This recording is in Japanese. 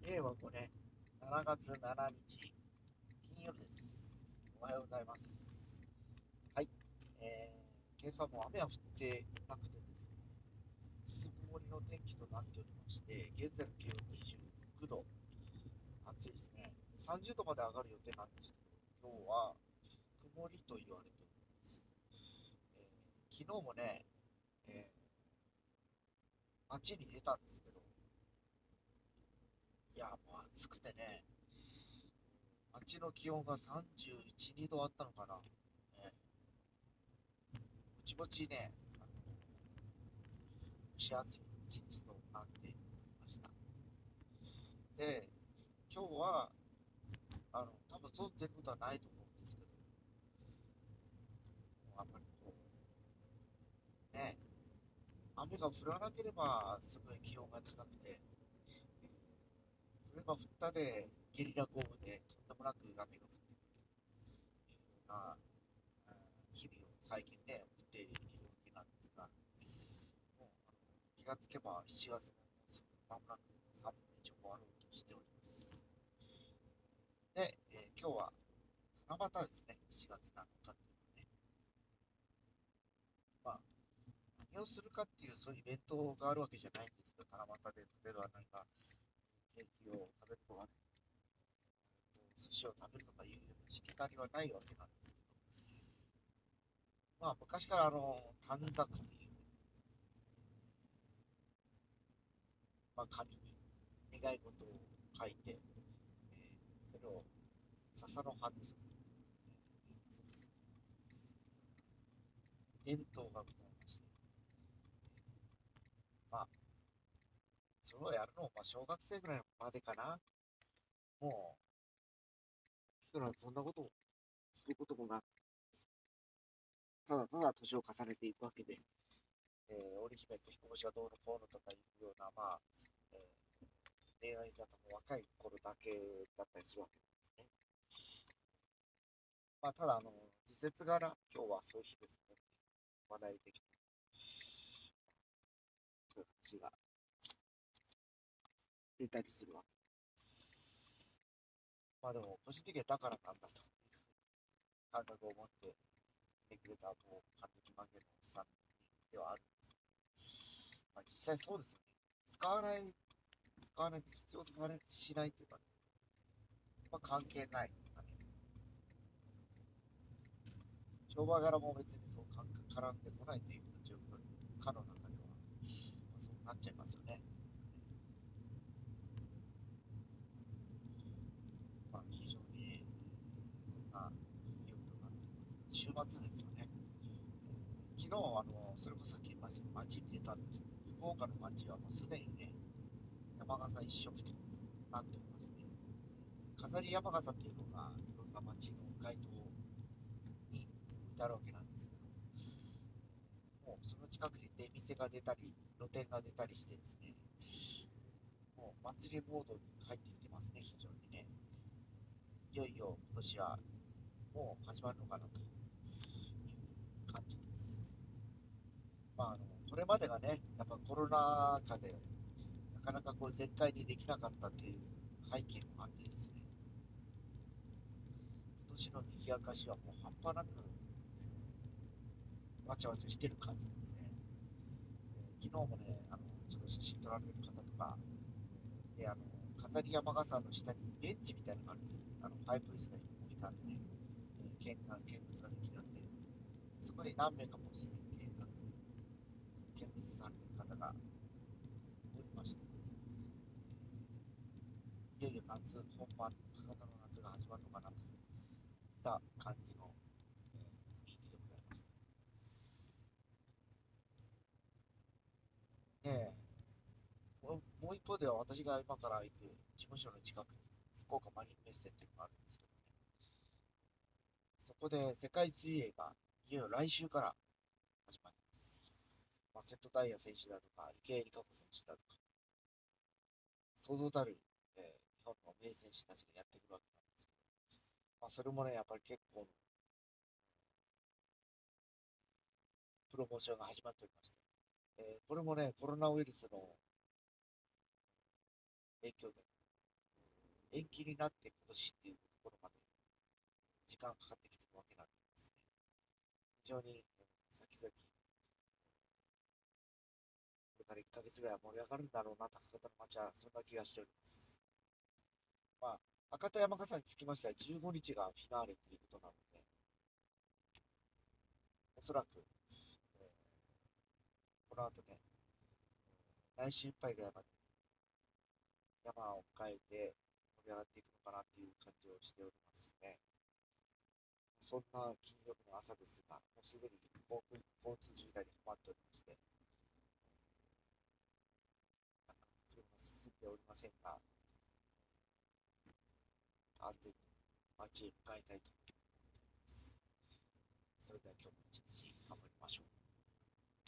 令和5年7月7日金曜日です。おはようございます。はい。えー、今朝も雨は降ってなくてですね、薄曇りの天気となっておりまして、現在の気温26度、暑いですね。30度まで上がる予定なんですけど、今日は曇りと言われております。えー昨日もね、えー街に出たんですけど、暑くてね、街の気温が31、2度あったのかな。ね、もちもちね、蒸し暑い一日となっていました。で、今日は、あの、多分外出ることはないと思うんですけど、もうあんまりこう、ね、雨が降らなければすごい気温が高くて、降れば降ったでゲリラ豪雨でとんでもなく雨が降ってくるというような日々を最近ね、送っているわけなんですが、もうあの気がつけば7月もすぐ間もなく3分の1を終わろうとしております。で、えー今日は七夕ですね、7月7日っていうのはね。まあ、何をするかっていうそういうイベントがあるわけじゃないんですけど、七夕で例えば何かケーキを食べるとかね、寿司を食べるとかいうようなしきたりはないわけなん。ですけど、まあ昔からあの短冊という、まあ、紙に願い事を書いて、えーそれを笹の葉です。ね、伝統がございまして、まあ、をやるのも、まあ、小学生ぐらいまでかな。もう、いくらそんなことをすることもなく、ただただ年を重ねていくわけで、えー、織姫と彦星がどうのこうのとかいうような、まあ、えー恋愛沙汰も若い頃だけだったりするわけですね。まあ、ただ、あの、時節柄、今日はそういう日ですね。話題的に。そういう話が出たりするわけ。まあでも、個人的にはだからなんだという感覚を持っていてくれた、もう、還暦曲げのおっさんではあるんですけど、まあ、実際そうですよね。使わない、使わない、必要とされしないというかね、まあ、関係ないというかね、商売柄も別にそう絡んでこないという状況、かの中では、まあ、そうなっちゃいますよね。まあ、非常に、そんな金曜日となっています。週末ですよね。昨日、あの、それこそさっき言いましたように街に出たんですけど、福岡の街はもうすでにね、山笠一色となっておりまして、飾り山笠っていうのが、いろんな街の街頭に置いてあるわけなんですけど、もうその近くに出店が出たり、露店が出たりしてですね、もう祭りモードに入ってきてますね、非常にね。いよいよ今年はもう始まるのかなと感じです。まあ、あの、これまでがね、やっぱコロナ禍で、なかなかこう絶対にできなかったっていう背景もあってですね、今年の賑やかしはもう半端なく、わちゃわちゃしてる感じですね。えー昨日もね、あの、ちょっと写真撮られる方とか、で、あの、飾り山笠の下にベンチみたいなのがあるんですよ。あの、パイプ椅子が置いてあってね、えー見学、見、そこに何名かもうすでに見学、見物されてる方がおりまして、いよいよ夏本番、博多の夏が始まるのかなといった感じの、えー雰囲気でございました。ねえ、もう一方では私が今から行く事務所の近くに福岡マリンメッセっていうのがあるんですけどね、そこで世界水泳がいよいよ来週から始まります。まあ、瀬戸大也選手だとか、池江璃花子選手だとか、想像たる、えー日本の名選手たちがやってくるわけなんですけど、まあ、それもね、やっぱり結構、プロモーションが始まっておりまして、えーこれもね、コロナウイルスの影響で、延期になって今年っていうところまで時間かかってきてるわけなんです。常に先々、これから1ヶ月ぐらい盛り上がるんだろうな、高方の街は、そんな気がしております。まあ、赤田山笠につきましては15日がフィナーレということなので、おそらく、えー、この後ね、来週いっぱいぐらいまで山を迎えて盛り上がっていくのかなっていう感じをしておりますね。そんな金曜日の朝ですが、もうすでに交通渋滞に困っておりまして、なかなか車が進んでおりませんが、安全に街へ向かいたいと思います。それでは今日も一日頑張りましょう。